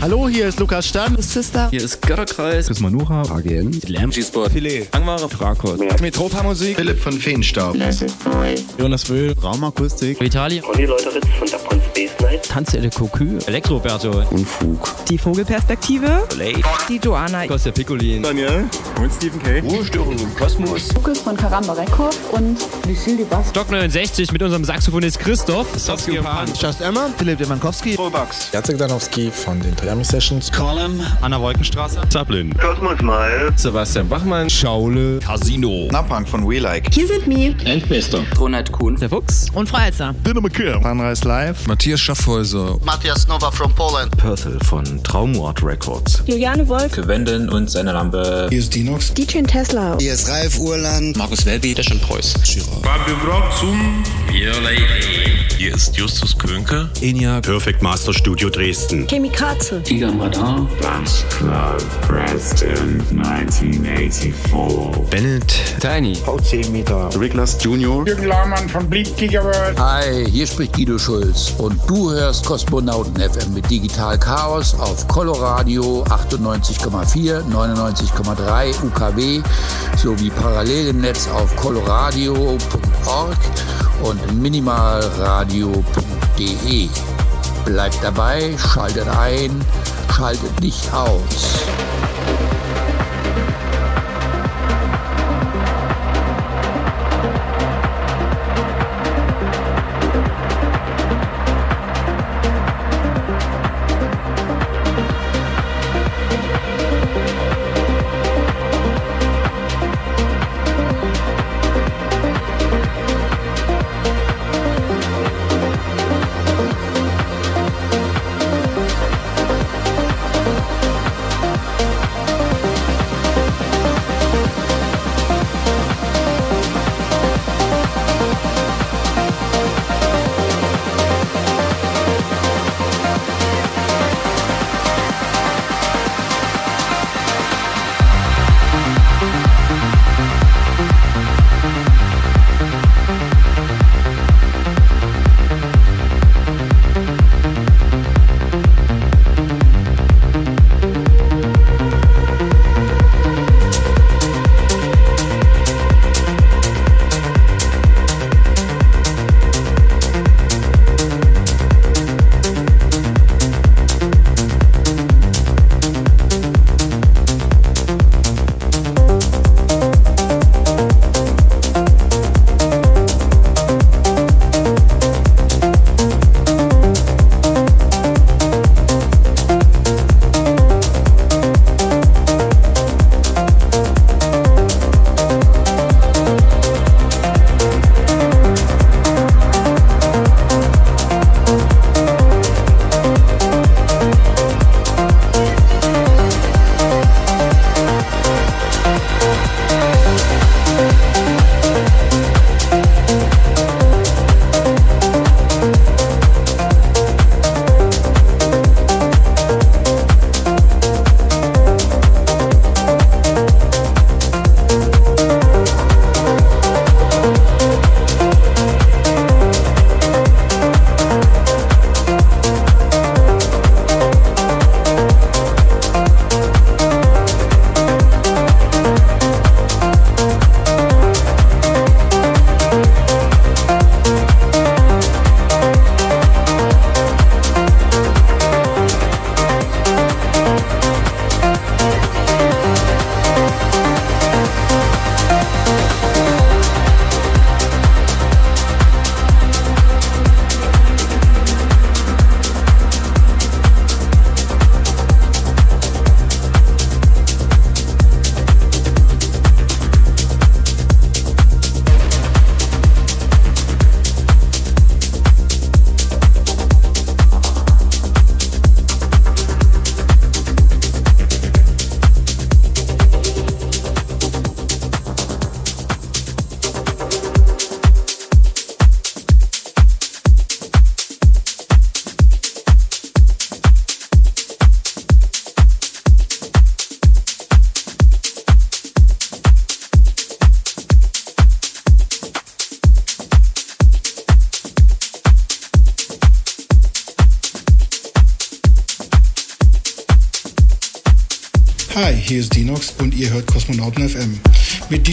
Hallo, hier ist Lukas Stamm. Sister. Hier ist Götterkreis. Chris Manuha. AGN. Lamb. G-Sport. Filet. Angware. Krakos. Metropa Musik. Philipp von Feenstaub. Jonas Wöhl. Raumakustik. Vitali. Olli Leuteritz von Dapon Space Night. Tanze de Cocu. Elektroberto. Unfug. Die Vogelperspektive. Play. Die Joanna. Kostja Piccolin. Daniel. Und Stephen K. Ruhestörung im Kosmos. Lukas von Karamba Records und Lucille Dubas. Stock 69 mit unserem Saxophonist Christoph. Sofsky und Pan. Just Emma. Philipp Demankowski. Robax. Jacek Danowski von den Triami Sessions. Column. Anna Wolkenstraße. Chaplin. Kosmos Mal. Sebastian Bachmann. Schaule. Casino. Napunk von We Like. Hier sind Mi. Endbester. Ronald Kuhn. Der Fuchs. Und Freizer. Dinner McKim. Sunrise Live. Matthias Schaffhäuser. Matthias Nova from Poland. Purcell von Traumort Records. Juliane Wolf. Wenden und seine Lampe. Hier ist Dinox. DJ Tesla. Hier ist Ralf Urland. Markus Welby. Der schon Preuß. Fabio Brock zum Your Lady. Hier ist Justus Könke. ENIAC. Perfect Master Studio Dresden. Chemie Kratze. Tiger Radar. Lunch Club, Preston, 1984. Bennett. Tiny. V10 Meter. Riglas Junior. Jürgen Laumann von Bleed Gigaworld. Hi, hier spricht Guido Schulz und du hörst Kosmonauten FM mit Digital Chaos auf Coloradio 98,4, 99,3 UKW sowie parallel im Netz auf coloradio.org und minimalradio.de. Bleibt dabei, schaltet ein, schaltet nicht aus.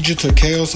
Digital Chaos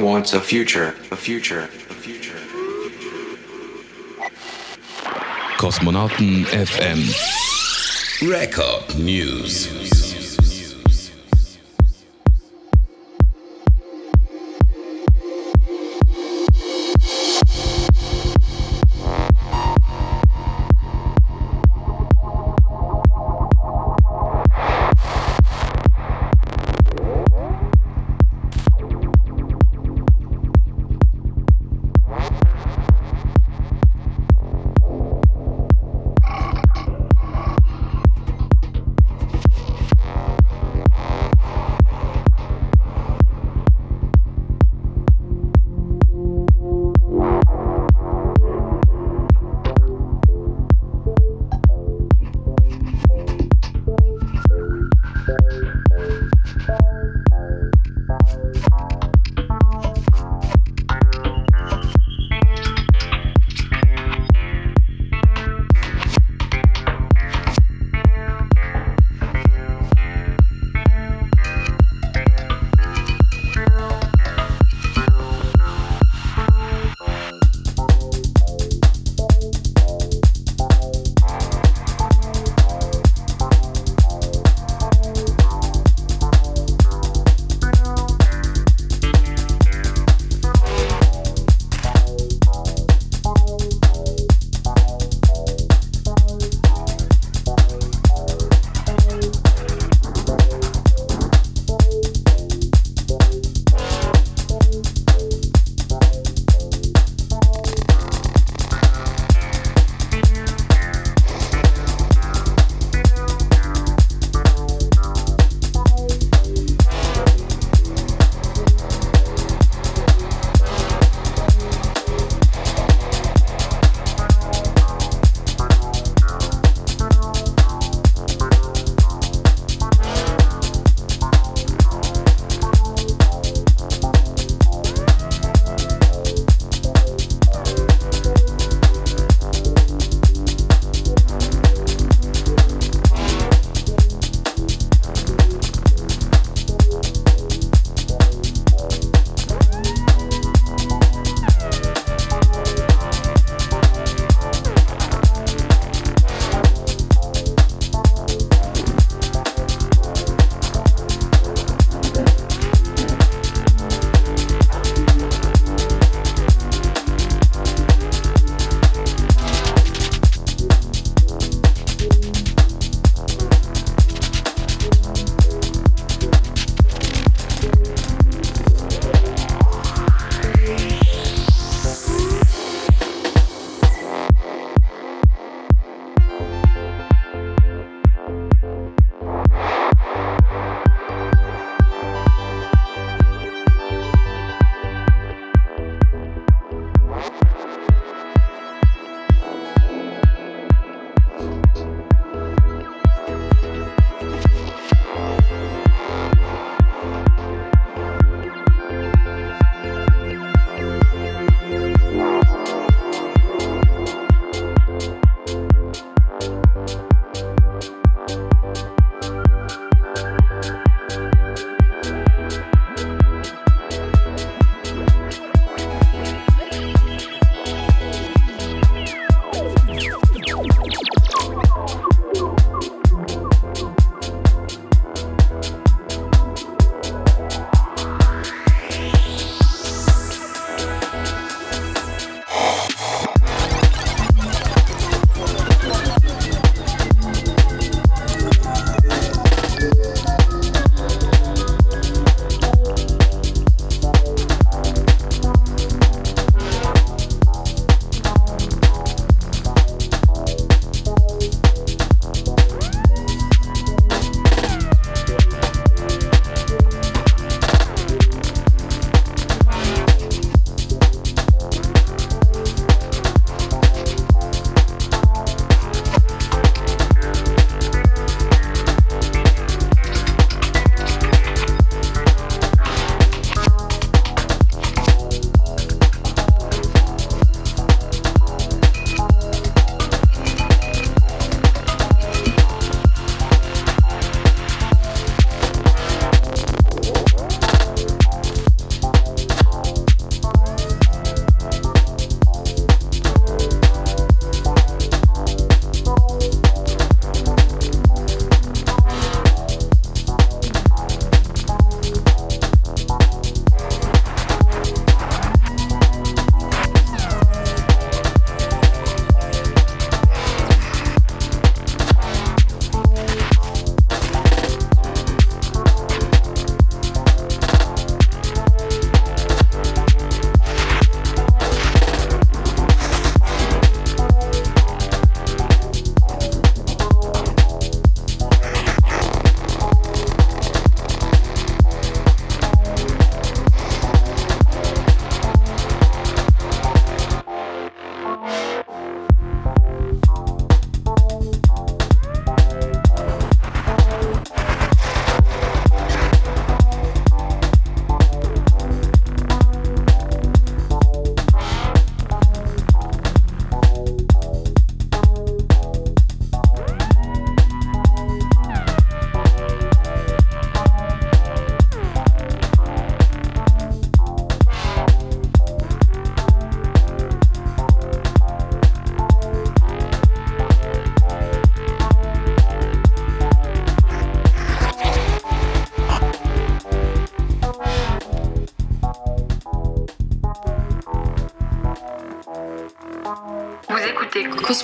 wants a future, a future, a future. Kosmonauten FM. Record News.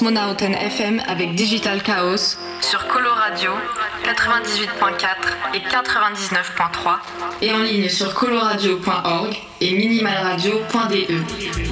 Cosmonauten FM avec Digital Chaos sur Coloradio 98.4 et 99.3 et en ligne sur coloradio.org et minimalradio.de.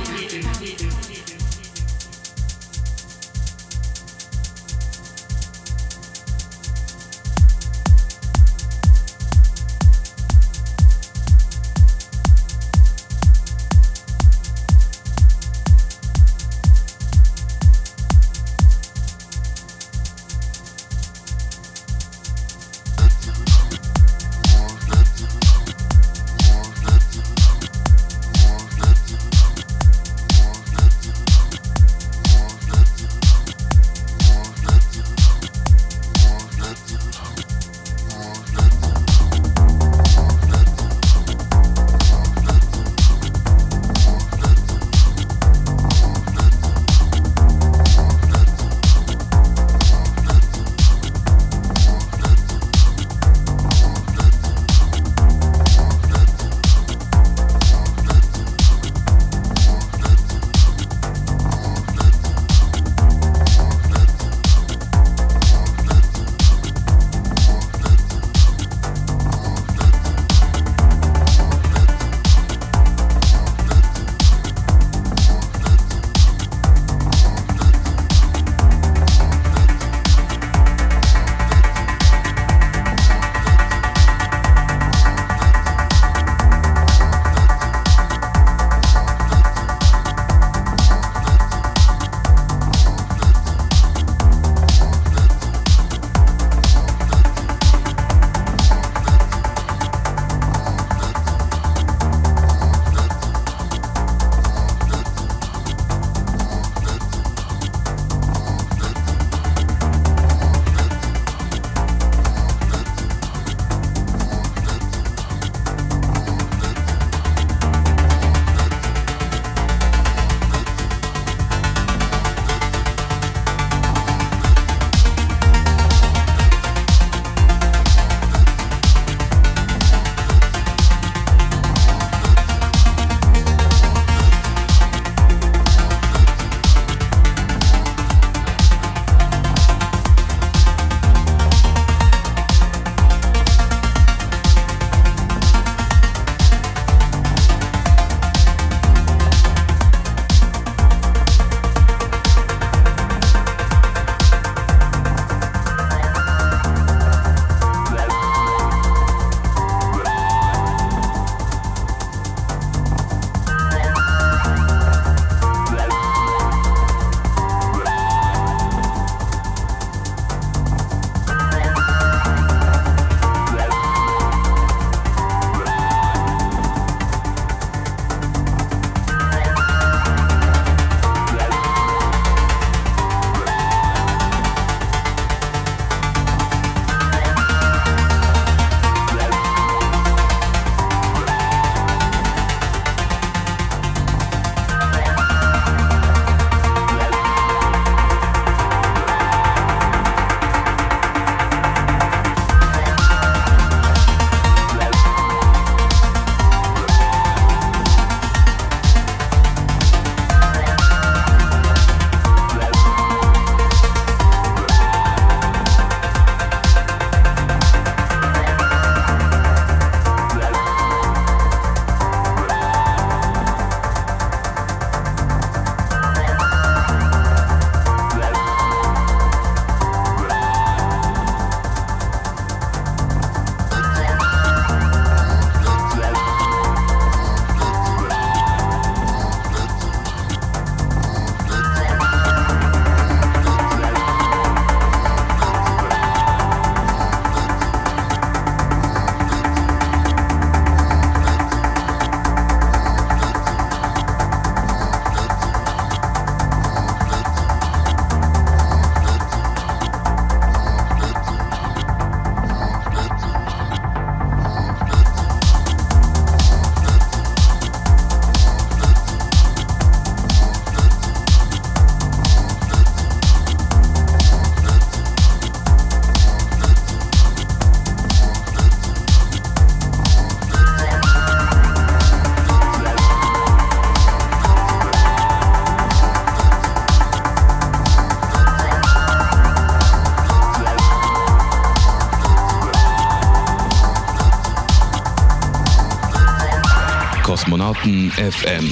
Kosmonauten FM.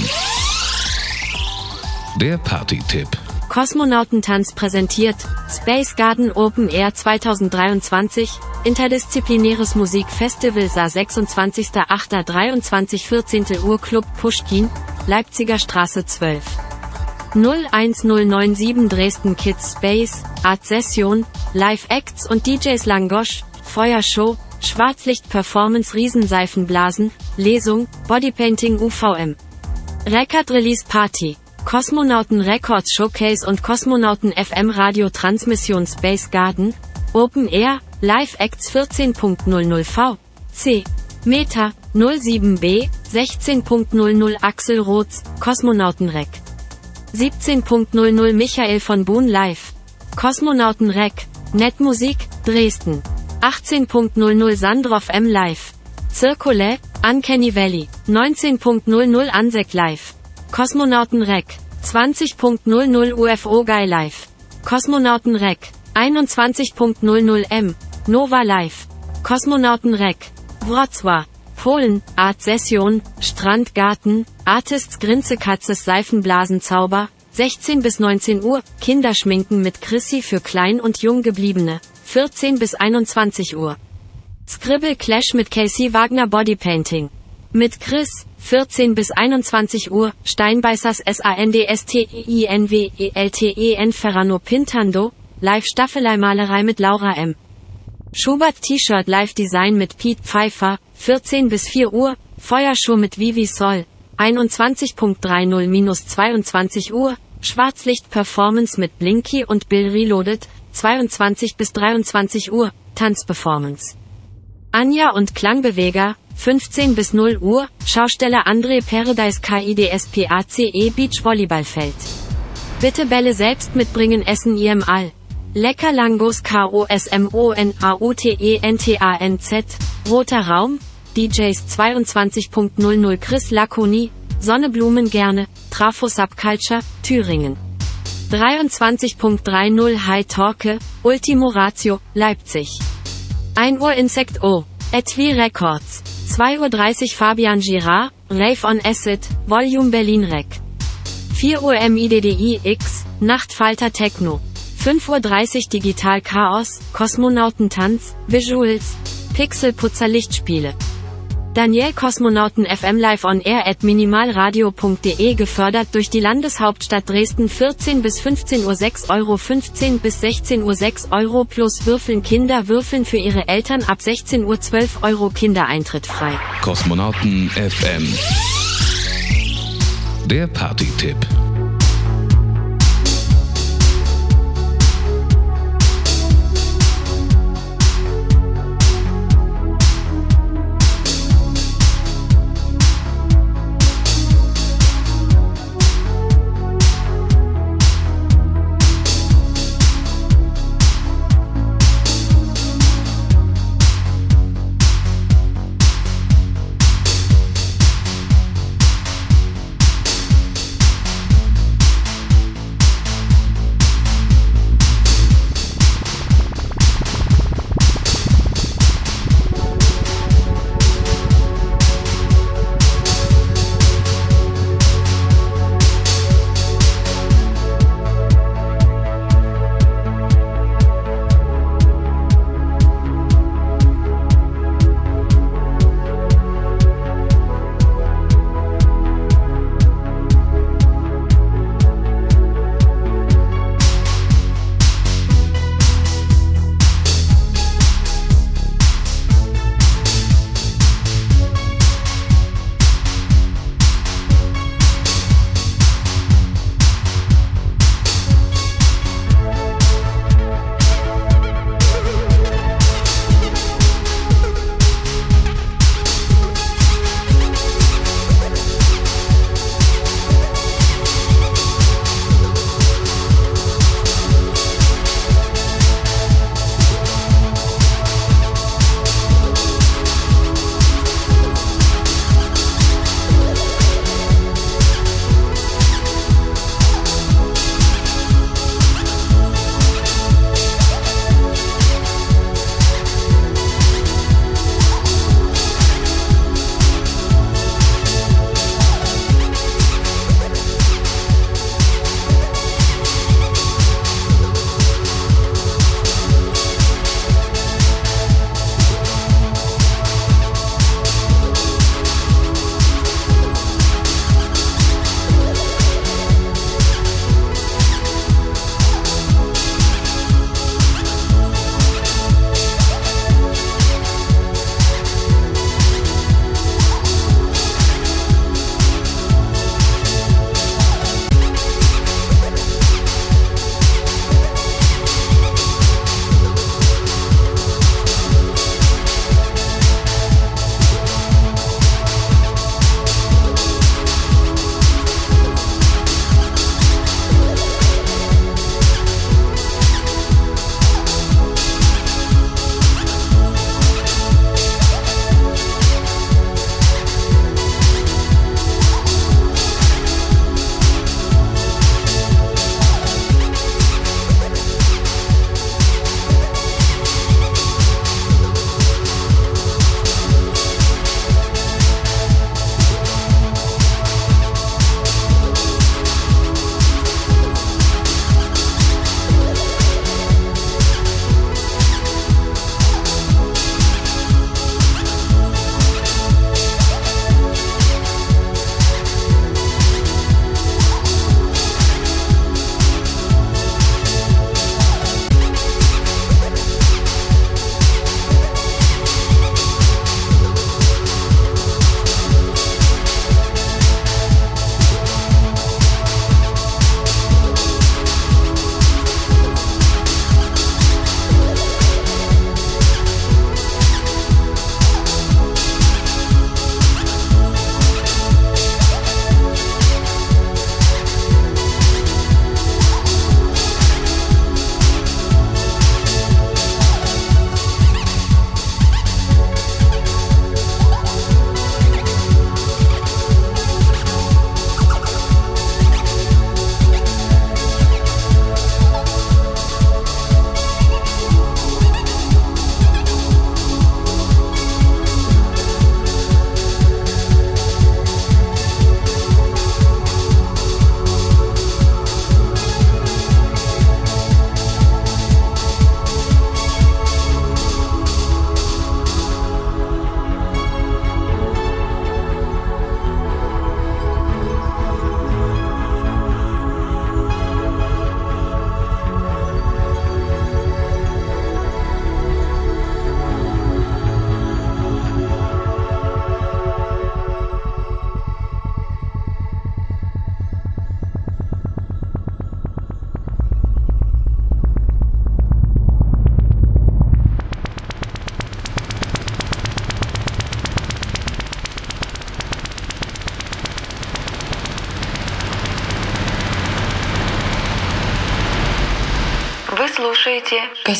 Der Party-Tipp. Kosmonautentanz präsentiert Space Garden Open Air 2023, interdisziplinäres Musikfestival Sa 26.08.23 14. Uhr Club Pushkin, Leipziger Straße 12. 01097 Dresden Kids Space, Art Session, Live Acts und DJs Langosch, Feuershow, Schwarzlicht Performance Riesenseifenblasen, Lesung, Bodypainting UVM. Record Release Party. Kosmonauten Records Showcase und Kosmonauten FM Radio Transmission Space Garden, Open Air, Live Acts 14.00 V, C, Meta, 07b, 16.00 Axel Roths, Kosmonauten Rec. 17.00 Michael von Bohn Live. Kosmonauten Rec, Netmusik, Dresden. 18.00 Sandroff M Live. Circule, Uncanny Valley. 19.00 Ansek Live. Kosmonauten Rec. 20.00 UFO Guy Live. Kosmonauten Rec. 21.00 M. Nova Live. Kosmonauten Rec. Wrocław. Polen, Art Session, Strandgarten, Artists Grinze Katzes Seifenblasenzauber, 16 bis 19 Uhr, Kinderschminken mit Chrissy für Klein- und Junggebliebene, 14 bis 21 Uhr. Scribble Clash mit Casey Wagner Bodypainting. Mit Chris, 14 bis 21 Uhr, Steinbeißers SANDSTEINWELTEN Ferrano Pintando, Live Staffelei-Malerei mit Laura M. Schubert T-Shirt Live Design mit Pete Pfeiffer, 14 bis 4 Uhr, Feuershow mit Vivi Sol, 21.30-22 Uhr, Schwarzlicht Performance mit Blinky und Bill Reloaded, 22 bis 23 Uhr, Tanzperformance. Anja und Klangbeweger, 15 bis 0 Uhr, Schausteller André Paradise KIDSPACE Beach Volleyballfeld. Bitte Bälle selbst mitbringen Essen ihrem All. Lecker Langos KOSMONAUTENTANZ, Roter Raum, DJs 22.00 Chris Laconi, Sonneblumen gerne, Trafo Subculture, Thüringen. 23.30 High Torque, Ultimo Ratio, Leipzig. 1 Uhr Insect O, Etwi Records. 2.30 Uhr Fabian Girard, Rave on Acid, Volume Berlin Rec. 4 Uhr MIDDI X, Nachtfalter Techno. 5.30 Uhr Digital Chaos, Kosmonautentanz, Visuals, Pixelputzer Lichtspiele. Daniel Kosmonauten FM Live on Air at minimalradio.de gefördert durch die Landeshauptstadt Dresden 14 bis 15 Uhr 6 Euro 15 bis 16 Uhr 6 Euro plus Würfeln Kinder würfeln für ihre Eltern ab 16 Uhr 12 Euro Kindereintritt frei. Kosmonauten FM. Der Party-Tipp.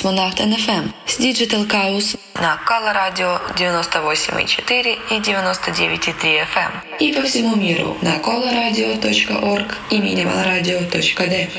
Космонавт НФМ с Digital Chaos на Кала Радио 98,4 и 99,3 FM и по всему миру на colaradio.org и minimalradio.d.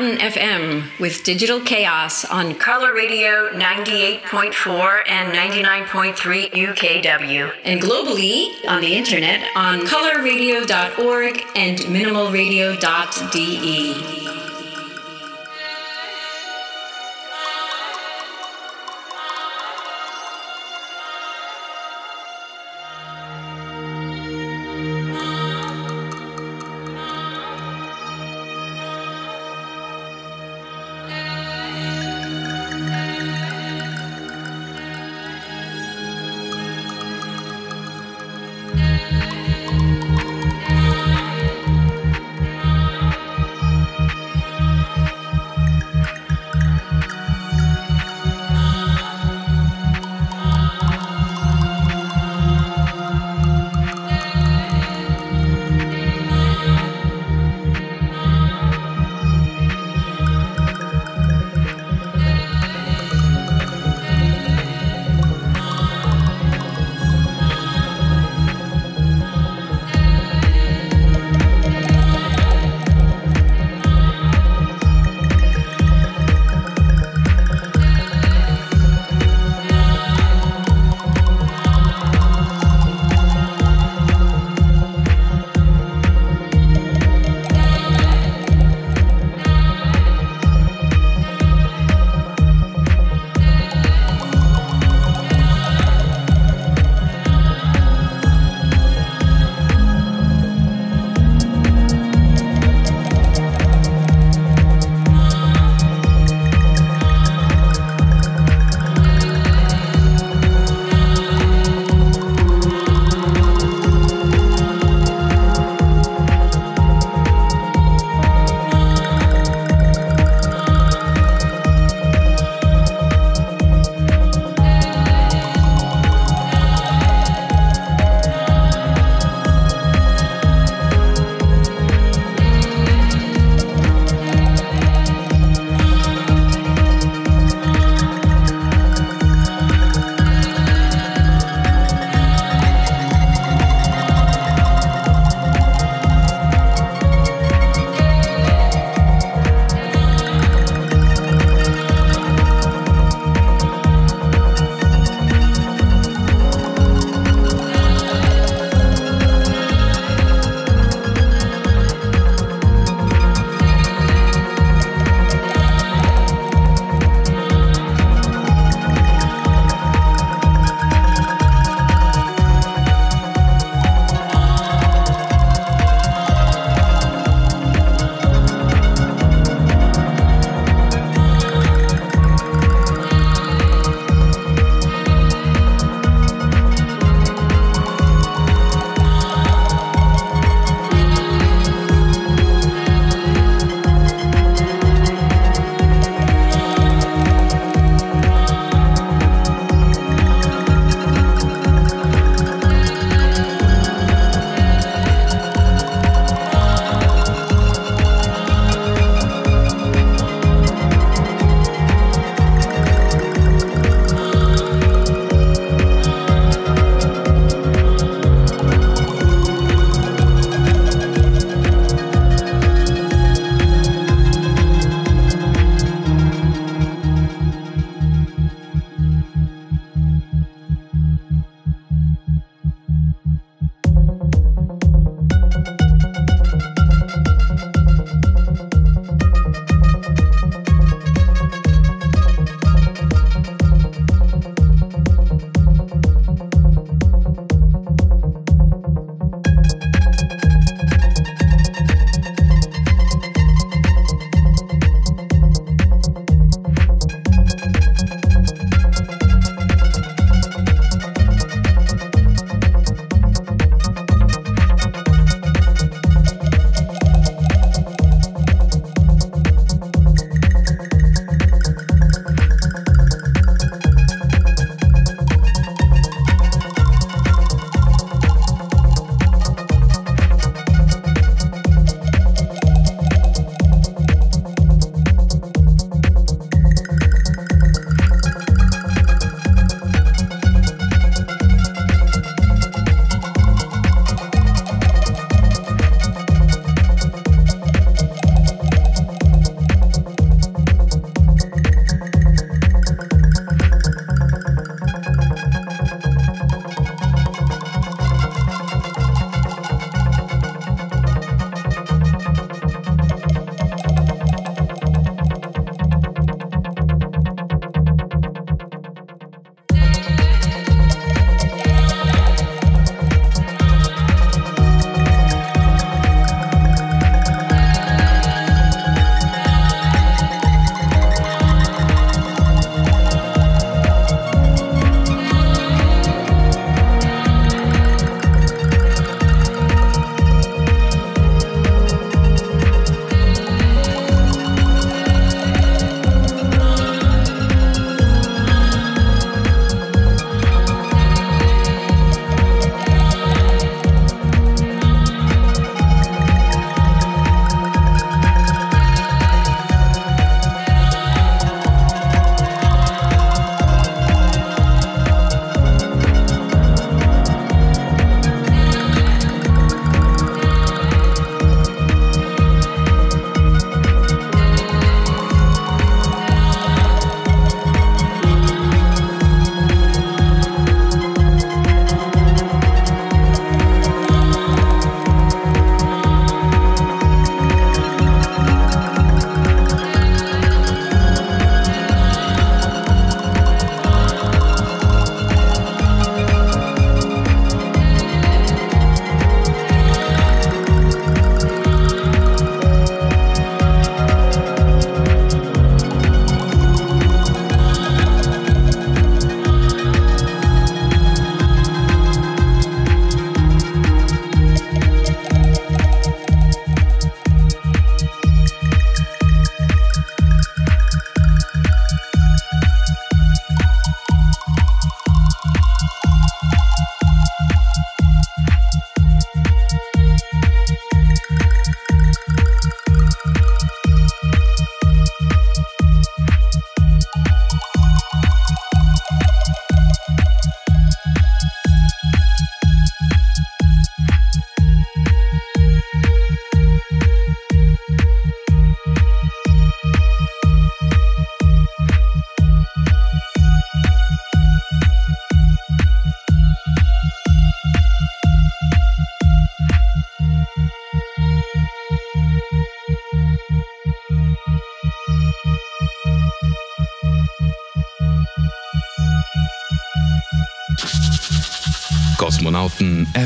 FM with Digital Chaos on Color Radio 98.4 and 99.3 UKW, and globally on the internet on colorradio.org and minimalradio.de.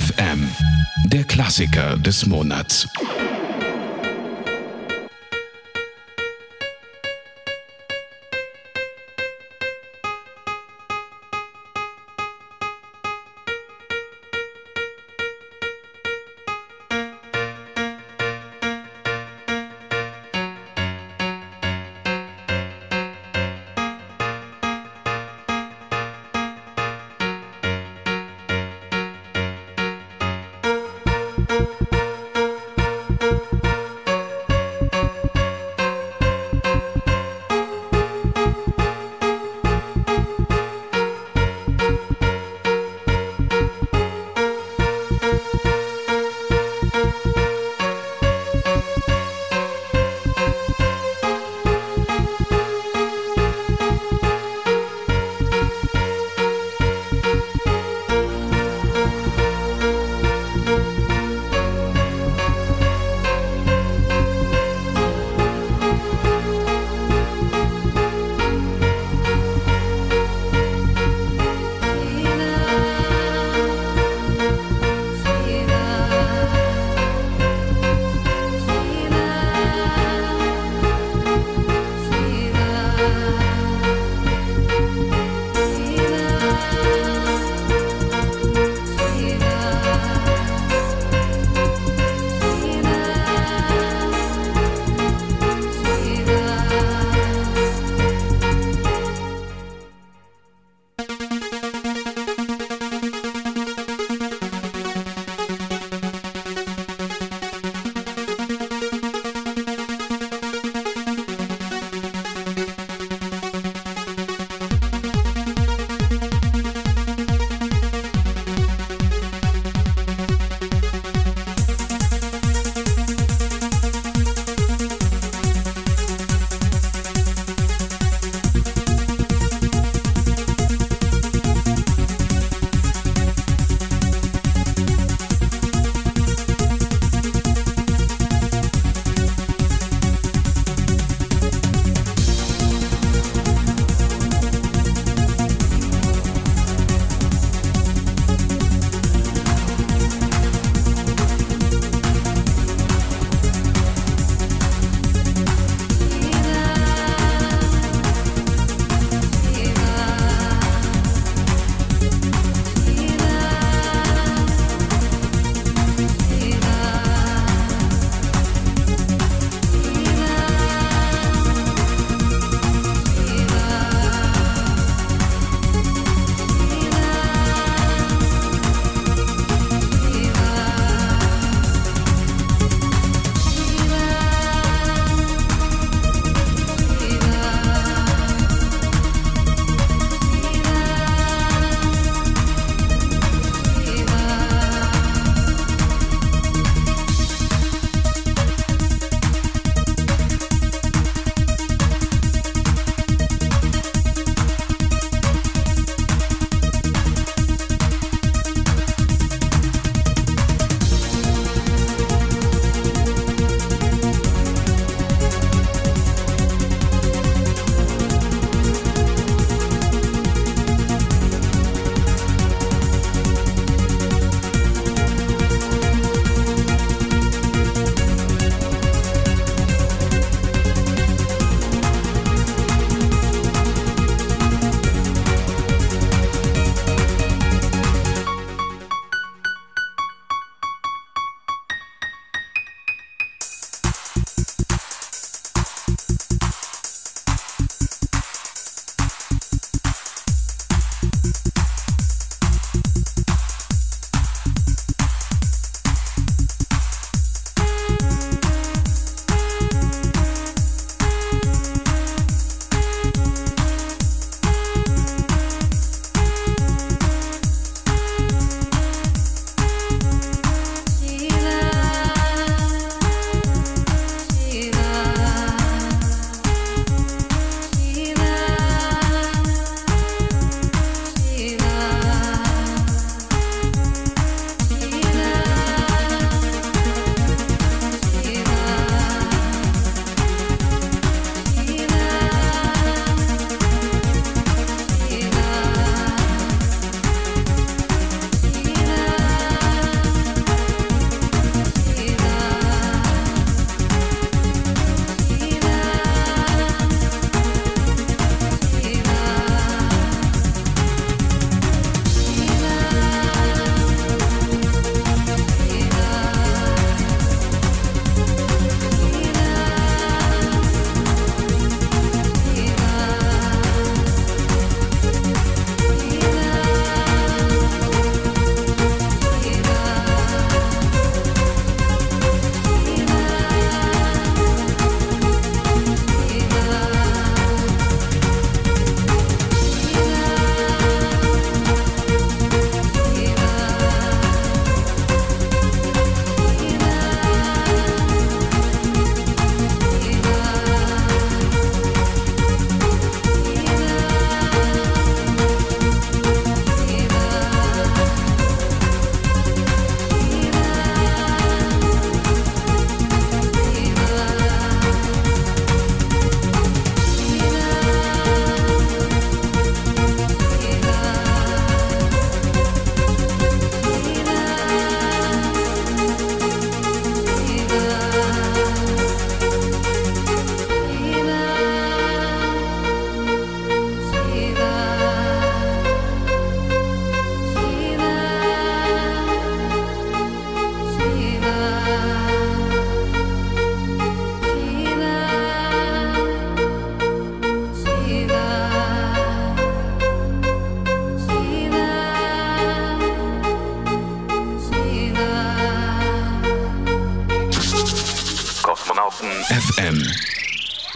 FM, der Klassiker des Monats.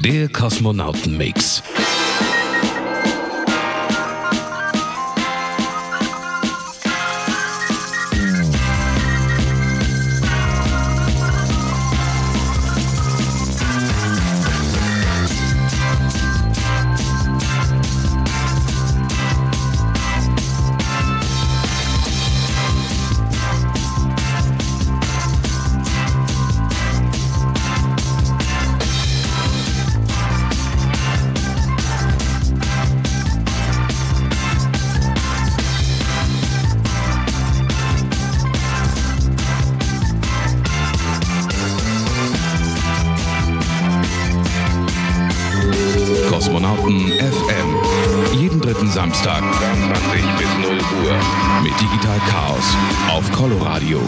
Der Kosmonautenmix. Kosmonauten FM. Jeden dritten Samstag, 20 bis 0 Uhr. Mit Digital Chaos auf Coloradio.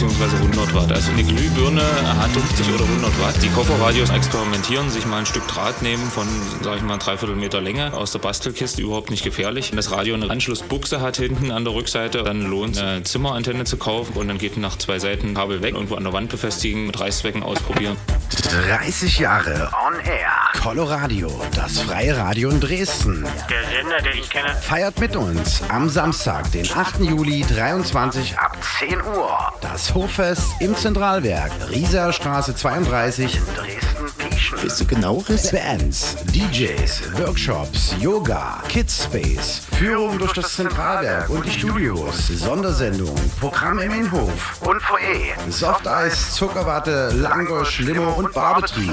50 bzw. 100 Watt. Also eine Glühbirne hat 50 oder 100 Watt. Die Kofferradios experimentieren, sich mal ein Stück Draht nehmen von, sag ich mal, dreiviertel Meter Länge aus der Bastelkiste, überhaupt nicht gefährlich. Wenn das Radio eine Anschlussbuchse hat hinten an der Rückseite, dann lohnt es, eine Zimmerantenne zu kaufen und dann geht nach zwei Seiten Kabel weg, irgendwo an der Wand befestigen, mit Reißzwecken ausprobieren. 30 Jahre on air. Coloradio, das freie Radio in Dresden. Der Sender, den ich kenne. Feiert mit uns am Samstag, den 8. Juli 23 ab 10 Uhr. Das Hoffest im Zentralwerk, Rieser Straße 32 in Dresden-Pieschen. Bist du genaueres? Bands, DJs, Workshops, Yoga, Kids Space, Führung durch das Zentralwerk und die Studios, Sondersendungen, Programme im Innenhof und Foyer, Softeis, Zuckerwatte, Langosch, Limo und Barbetrieb.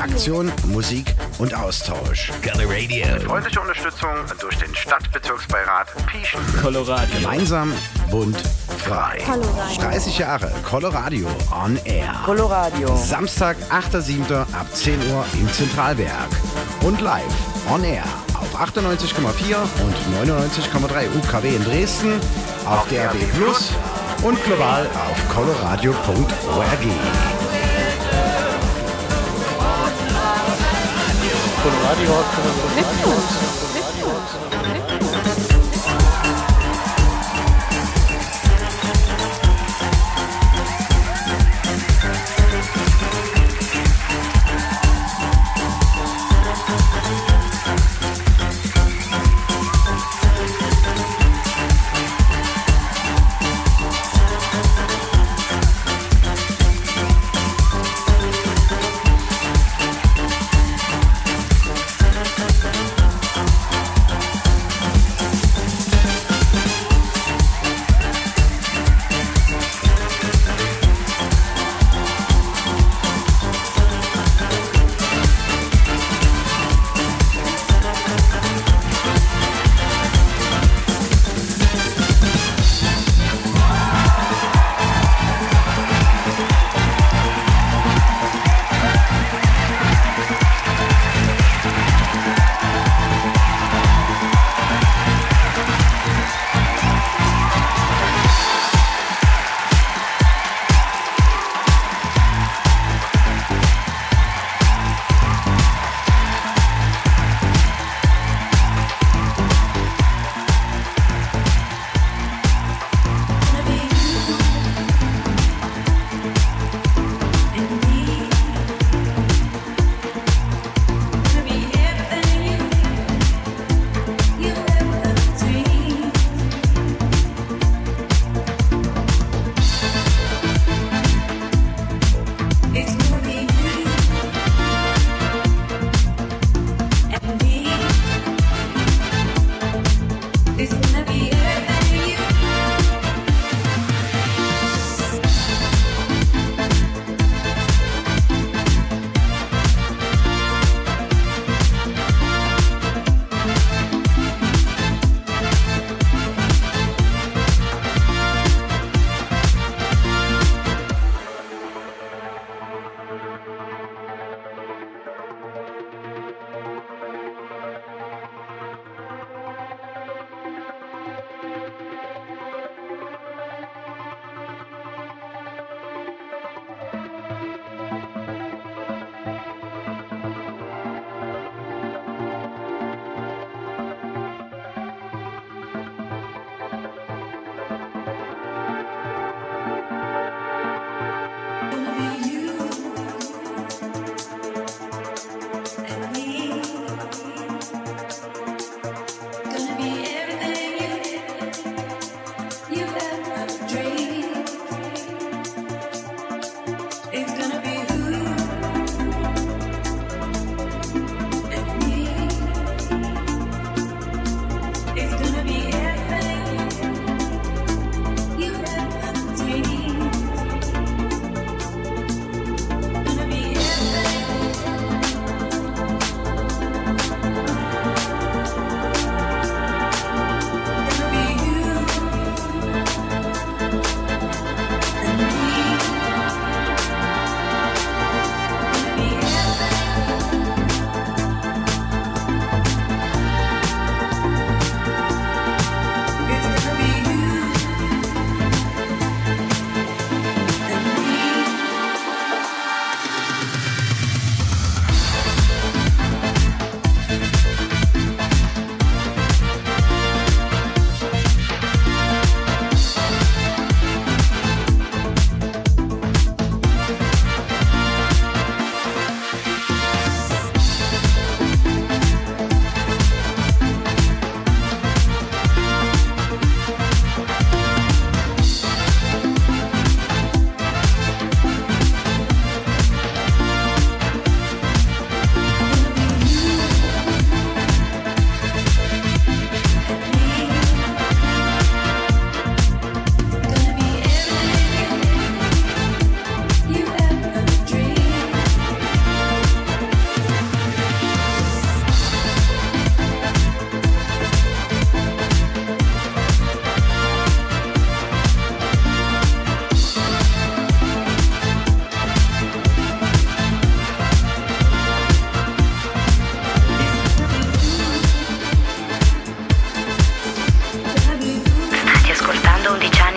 Aktion, Musik und Austausch. Color Radio. Freundliche Unterstützung durch den Stadtbezirksbeirat Pieschen. Coloradio. Gemeinsam, bunt, frei. 30 Jahre Coloradio on Air. Coloradio. Samstag, 8.7. ab 10 Uhr im Zentralwerk. Und live on Air auf 98,4 und 99,3 UKW in Dresden, auf DRB Plus und global auf coloradio.org. Coloradio hat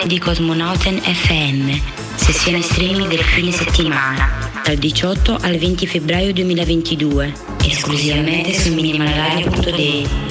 di Cosmonauten FM, sessione streaming del fine settimana, dal 18 al 20 febbraio 2022, esclusivamente su minimalradio.de.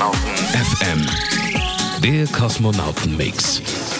Kosmonauten FM. Der Kosmonauten-Mix.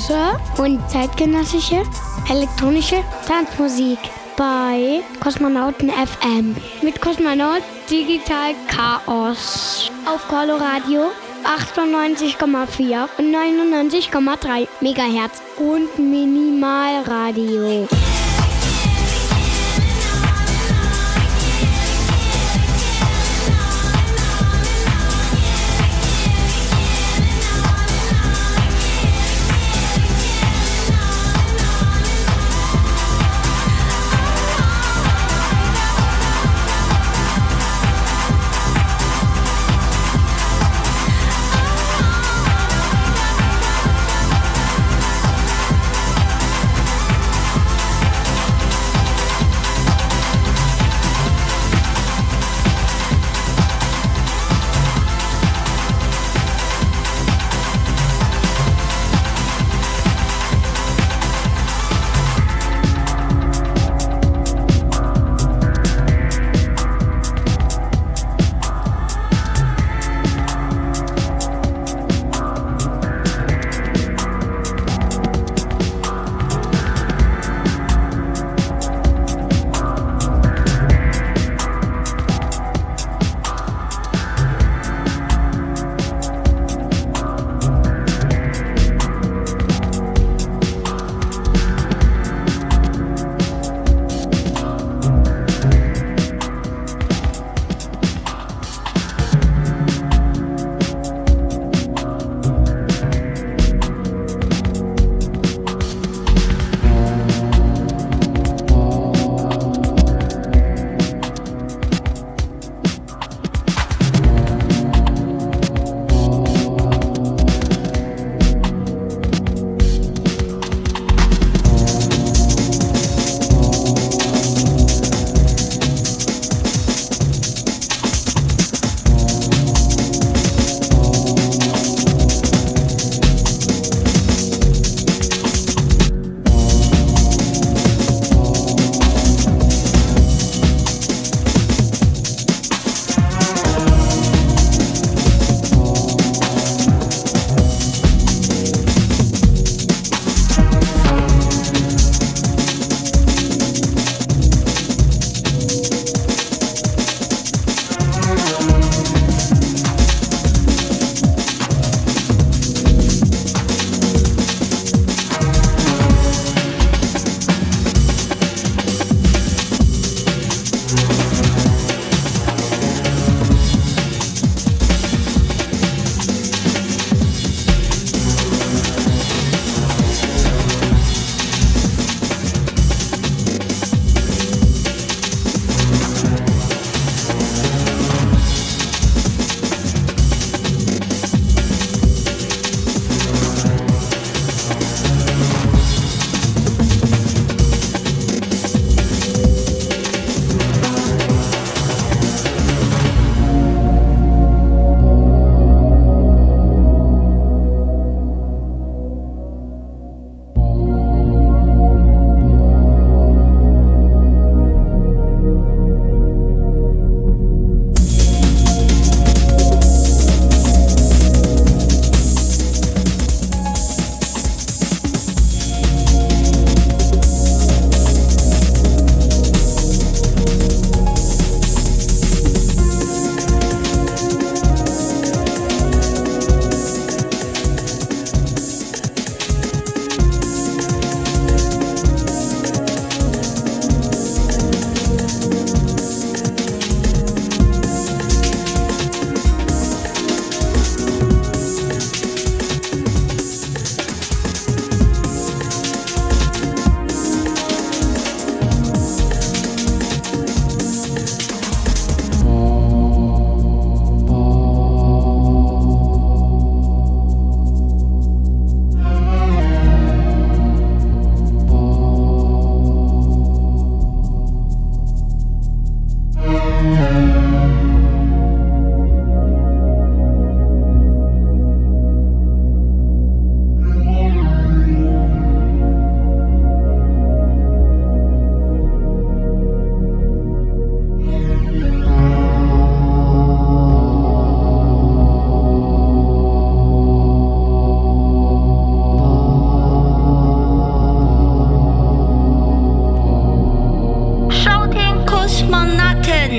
Zeitlose und zeitgenössische elektronische Tanzmusik bei Kosmonauten FM mit Kosmonaut Digital Chaos. Auf Coloradio 98,4 und 99,3 Megahertz. Und Minimalradio.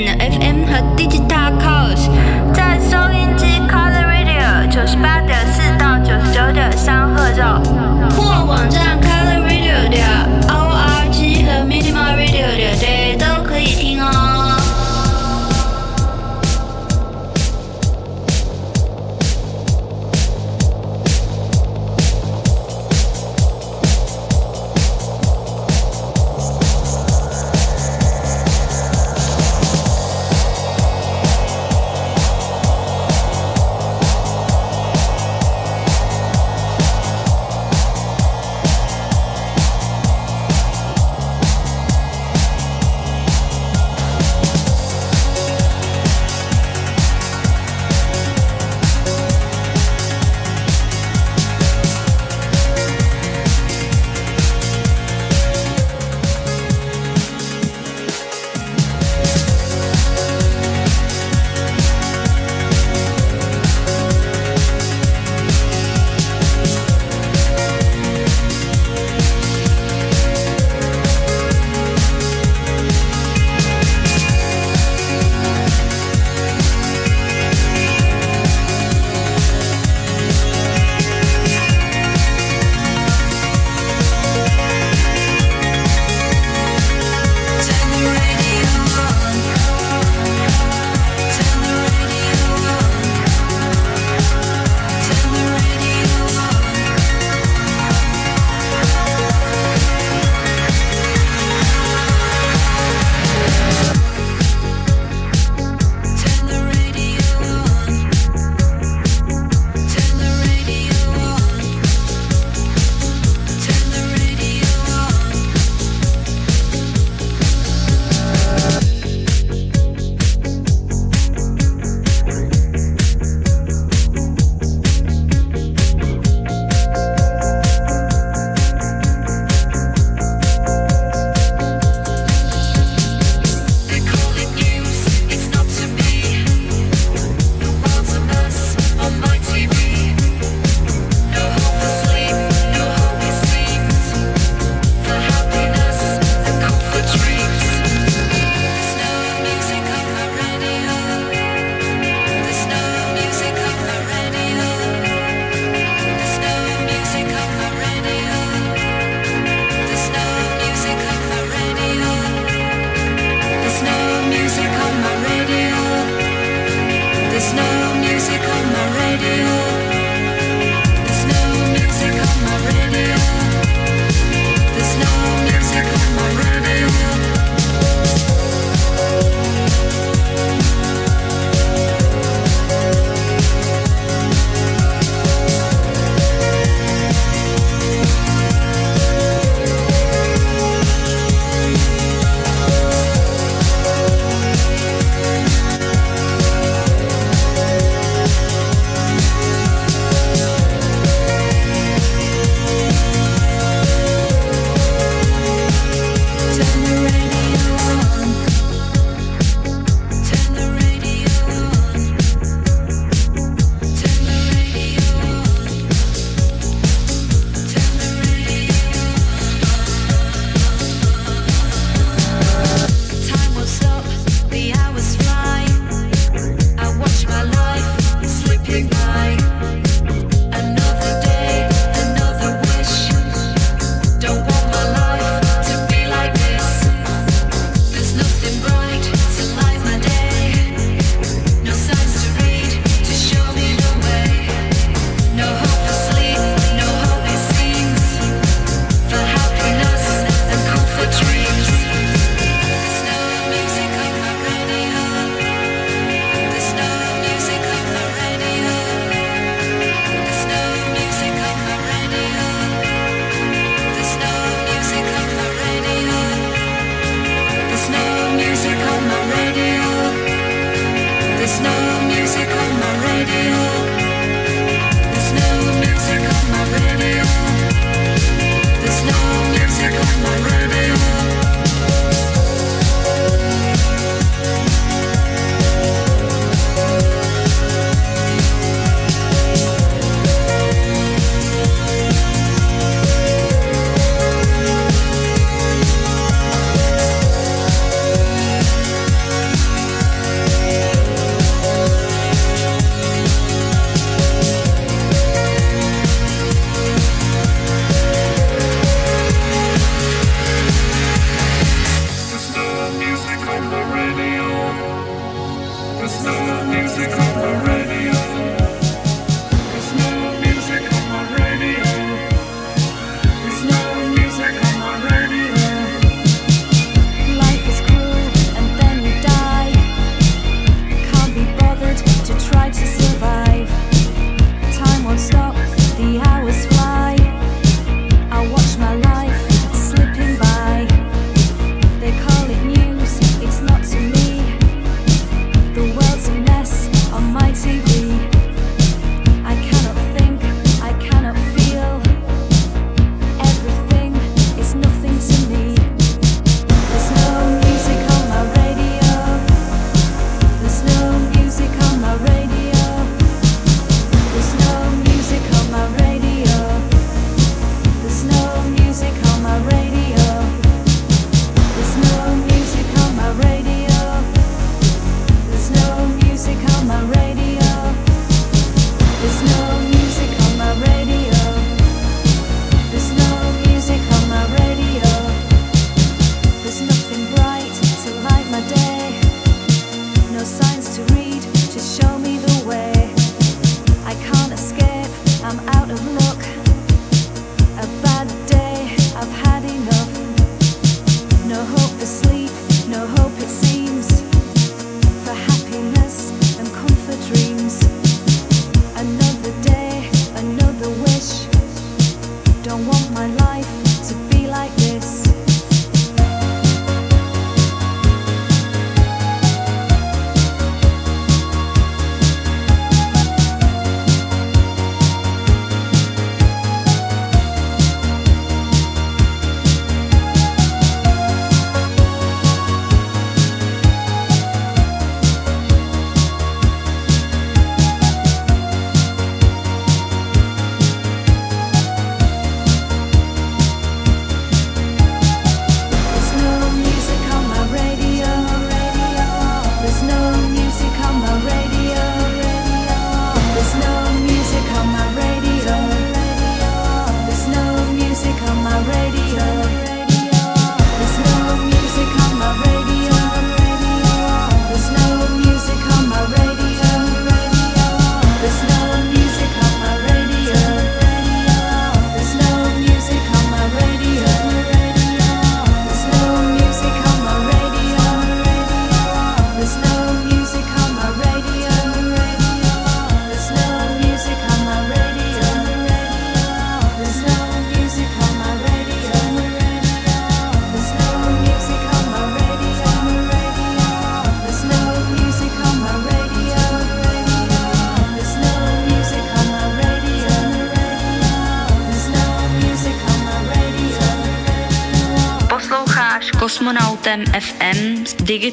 FM 和 Digital Coast，在收音机 Color Radio 九十八点四到九十九点三赫兆。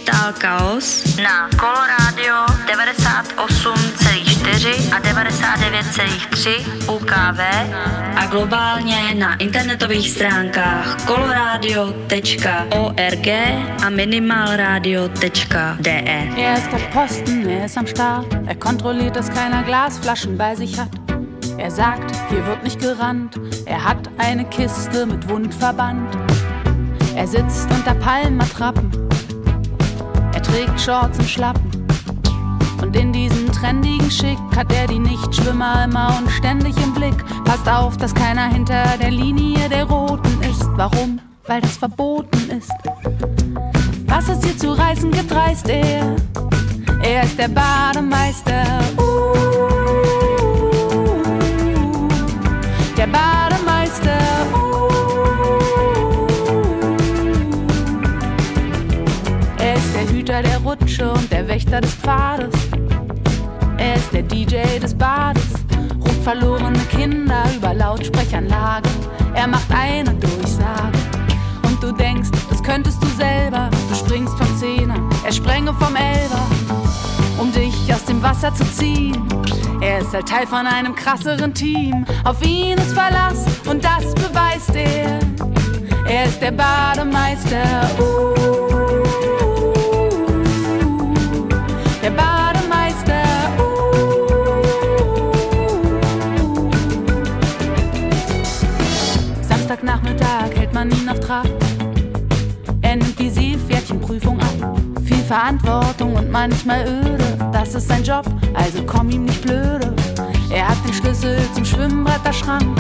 Digital Chaos na Coloradio 98,4 a 99,3 UKV a globálně na internetových stránkách coloradio.org a minimalradio.de. Er ist auf Posten, er ist am Start. Er kontrolliert, dass keiner Glasflaschen bei sich hat. Er sagt, hier wird nicht gerannt. Er hat eine Kiste mit Wundverband. Er sitzt unter Palmenattrappen. Trägt Shorts und Schlappen. Und in diesem trendigen Schick hat er die Nichtschwimmer immer und ständig im Blick. Passt auf, dass keiner hinter der Linie der Roten ist. Warum? Weil das verboten ist. Was es hier zu reißen gibt, reißt er. Er ist der Bademeister. Uh, der Bademeister. Rutsche und der Wächter des Pfades. Er ist der DJ des Bades. Ruft verlorene Kinder über Lautsprechernlagen. Er macht eine Durchsage. Und du denkst, das könntest du selber. Du springst vom Zehner, er sprenge vom Elber, um dich aus dem Wasser zu ziehen. Er ist halt Teil von einem krasseren Team. Auf ihn ist Verlass und das beweist er. Er ist der Bademeister. Uh, der Bademeister. Uh. Samstagnachmittag hält man ihn auf Trab. Er nimmt die Seepferdchenprüfung ab. Viel Verantwortung und manchmal öde. Das ist sein Job, also komm ihm nicht blöde. Er hat den Schlüssel zum Schwimmbretterschrank.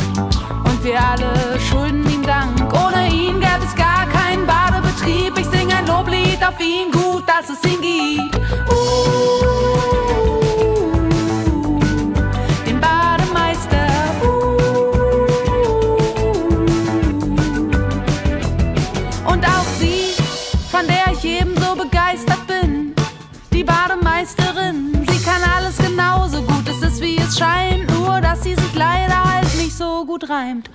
Und wir alle schulden ihm Dank. Ohne ihn gäbe es gar keinen Badebetrieb. Ich sing ein Loblied auf ihn, gut, dass es ihn gibt. Den Bademeister. Und auch sie, von der ich ebenso begeistert bin. Die Bademeisterin, sie kann alles genauso gut. Es ist wie es scheint, nur dass sie sich leider nicht so gut reimt.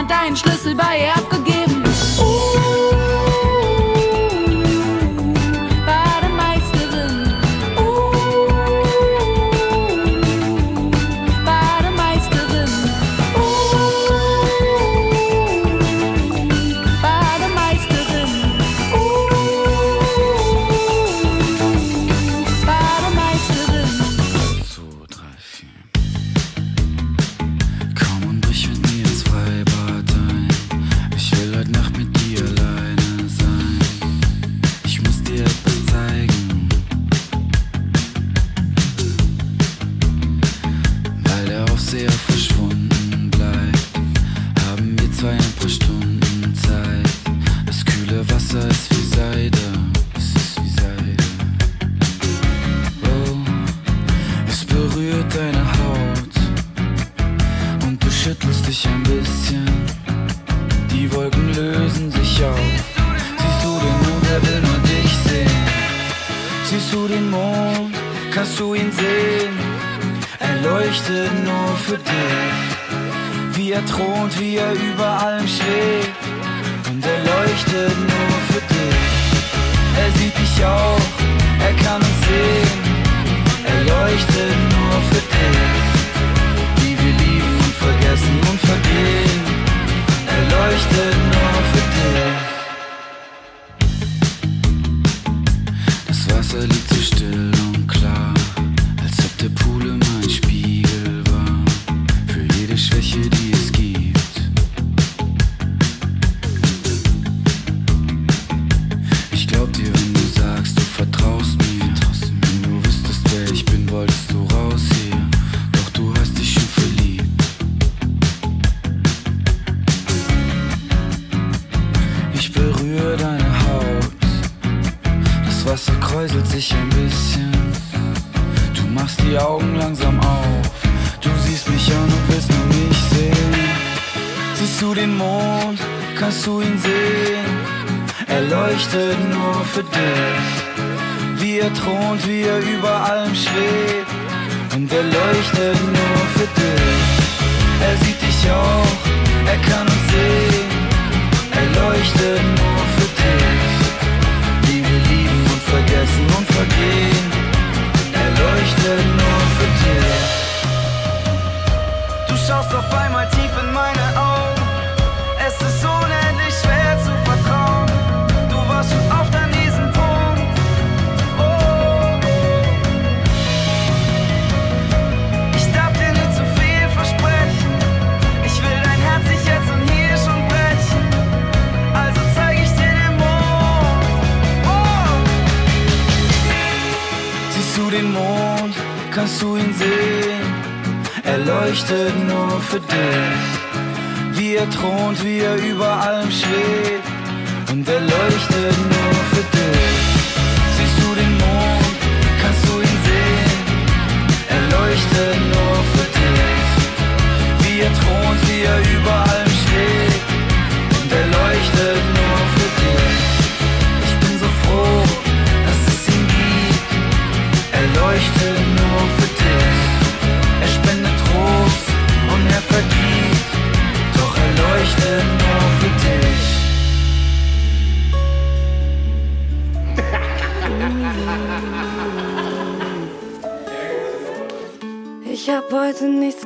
Jemand deinen Schlüssel bei ihr abgegeben.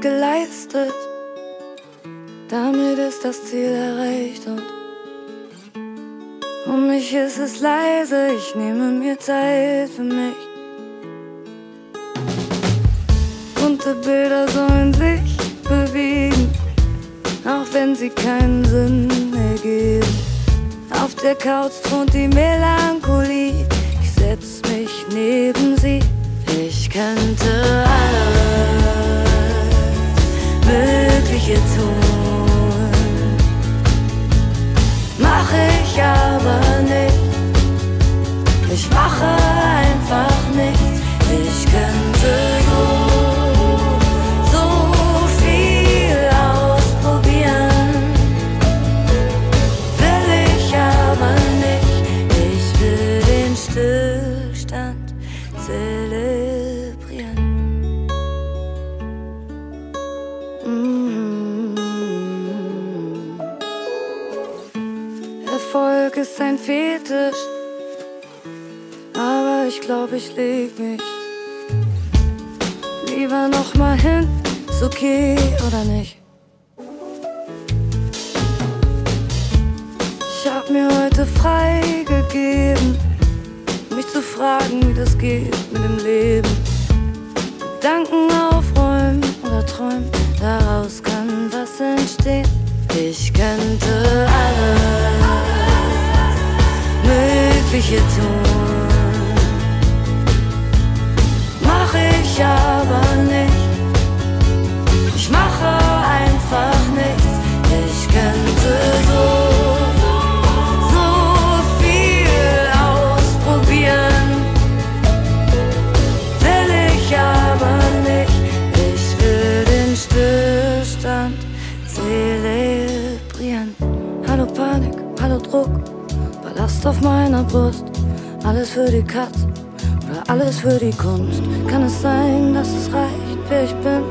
Geleistet, damit ist das Ziel erreicht und um mich ist es leise, ich nehme mir Zeit für mich. Bunte Bilder sollen sich bewegen, auch wenn sie keinen Sinn ergeben. Auf der Couch thront die Melancholie, ich setz mich neben sie. Ich könnte alles Mögliche tun, mach ich aber nicht. Ich mache einfach nichts. Ich könnte Fetisch, aber ich glaube, ich leg mich lieber noch mal hin. Ist okay oder nicht? Ich hab mir heute freigegeben, mich zu fragen, wie das geht mit dem Leben. Gedanken aufräumen oder träumen, daraus kann was entstehen. Ich könnte alles Mögliche tun, mach ich aber nicht. Ich mache einfach nichts. Ich könnte so, so viel ausprobieren. Will ich aber nicht. Ich will den Stillstand zelebrieren. Hallo Panik, hallo Druck, Auf meiner Brust. Alles für die Katz oder alles für die Kunst. Kann es sein, dass es reicht, wer ich bin?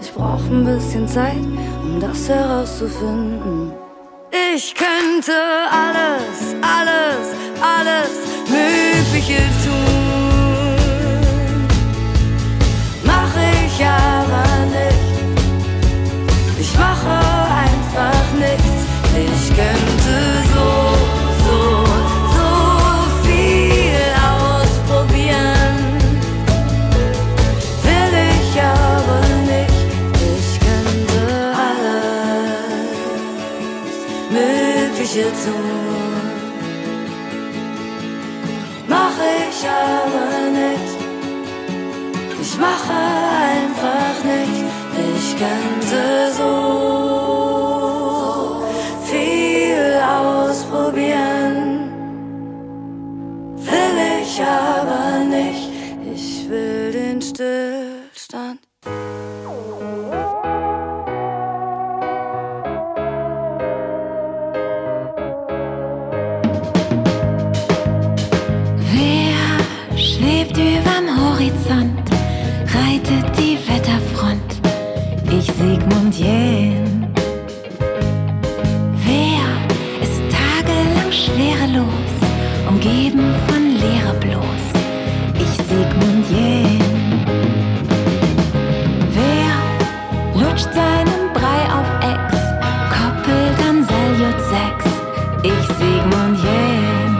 Ich brauch ein bisschen Zeit, um das herauszufinden. Ich könnte alles, alles, alles Mögliche tun. Mach ich aber nicht. Ich mache einfach nichts. Ich könnte so, ich aber nicht. Ich mache einfach nichts. Ich könnte so viel ausprobieren. Will ich aber Jähn. Wer ist tagelang schwerelos, umgeben von Leere bloß? Ich Sigmund Jähn. Wer lutscht seinen Brei auf Ex, koppelt an Saljut 6? Ich Sigmund Jähn.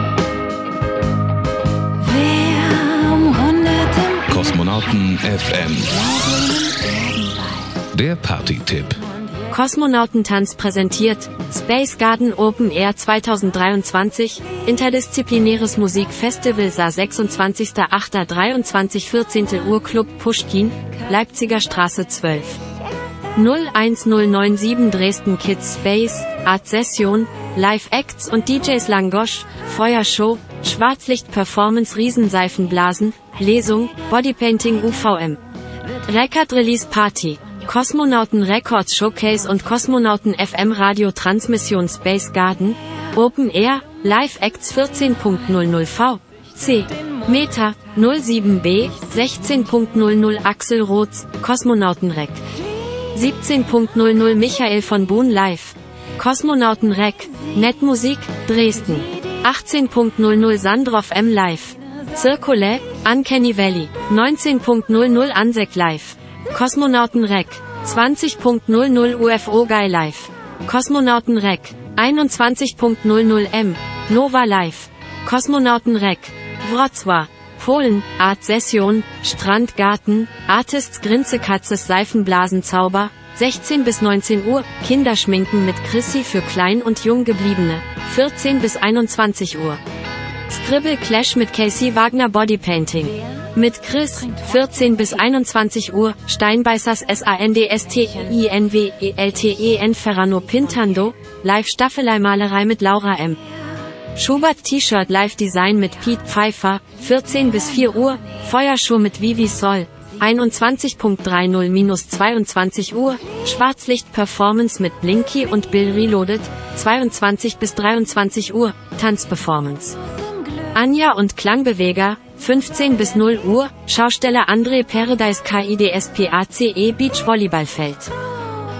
Wer umrundet im Kosmonauten FM. Der Party-Tipp. Kosmonautentanz präsentiert Space Garden Open Air 2023, interdisziplinäres Musikfestival Saar 26.08.23 14. Uhr Club Pushkin, Leipziger Straße 12. 01097 Dresden Kids Space, Art Session, Live Acts und DJs Langosch, Feuershow, Schwarzlicht Performance Riesenseifenblasen, Lesung, Bodypainting UVM. Record Release Party. Kosmonauten Records Showcase und Kosmonauten FM Radio Transmission Space Garden, Open Air, Live Acts 14.00 V, C, Meta, 07B, 16.00 Axel Roths, Kosmonauten Rec. 17.00 Michael von Bohn Live. Kosmonauten Rec, Netmusik, Dresden. 18.00 Sandroff M Live. Circule, Uncanny Valley. 19.00 Ansek Live. Kosmonauten Rec. 20.00 UFO Guy Live. Kosmonauten Rec. 21.00 M. Nova Live. Kosmonauten Rec. Wrocław. Polen, Art Session, Strandgarten, Artists Grinzekatzes Seifenblasenzauber, 16 bis 19 Uhr, Kinderschminken mit Chrissy für Klein- und Junggebliebene, 14 bis 21 Uhr. Scribble Clash mit Casey Wagner Bodypainting. Mit Chris, 14 bis 21 Uhr, Steinbeißers S-A-N-D-S-T-I-N-W-E-L-T-E-N Ferrano Pintando, Live Staffelei-Malerei mit Laura M. Schubert T-Shirt Live Design mit Pete Pfeiffer, 14 bis 4 Uhr, Feuershow mit Vivi Sol, 21.30-22 Uhr, Schwarzlicht Performance mit Blinky und Bill Reloaded, 22 bis 23 Uhr, Tanzperformance. Anja und Klangbeweger, 15 bis 0 Uhr, Schausteller André Paradise KIDSPACE Beach Volleyballfeld.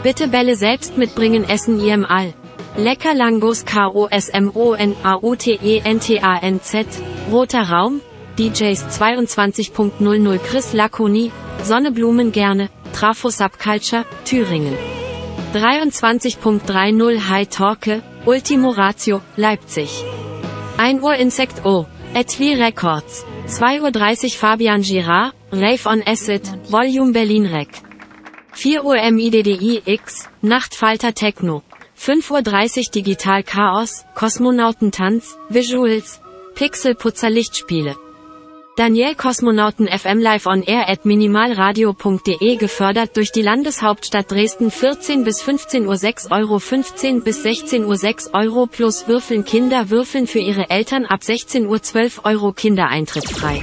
Bitte Bälle selbst mitbringen Essen ihrem All. Lecker Langos K-O-S-M-O-N-A-U-T-E-N-T-A-N-Z, Roter Raum, DJs 22.00 Chris Laconi, Sonneblumen gerne, Trafo Subculture, Thüringen. 23.30 High Torque, Ultimo Ratio, Leipzig. 1 Uhr Insect O, Etwi Records. 2.30 Uhr Fabian Girard, Rave on Acid, Volume Berlin Rec. 4 Uhr MIDDIX, Nachtfalter Techno. 5.30 Uhr Digital Chaos, Kosmonautentanz, Visuals, Pixelputzer Lichtspiele. Daniel Kosmonauten FM Live on Air at minimalradio.de gefördert durch die Landeshauptstadt Dresden 14 bis 15 Uhr 6 Euro 15 bis 16 Uhr 6 Euro plus Würfeln Kinder würfeln für ihre Eltern ab 16 Uhr 12 Euro Kindereintritt frei.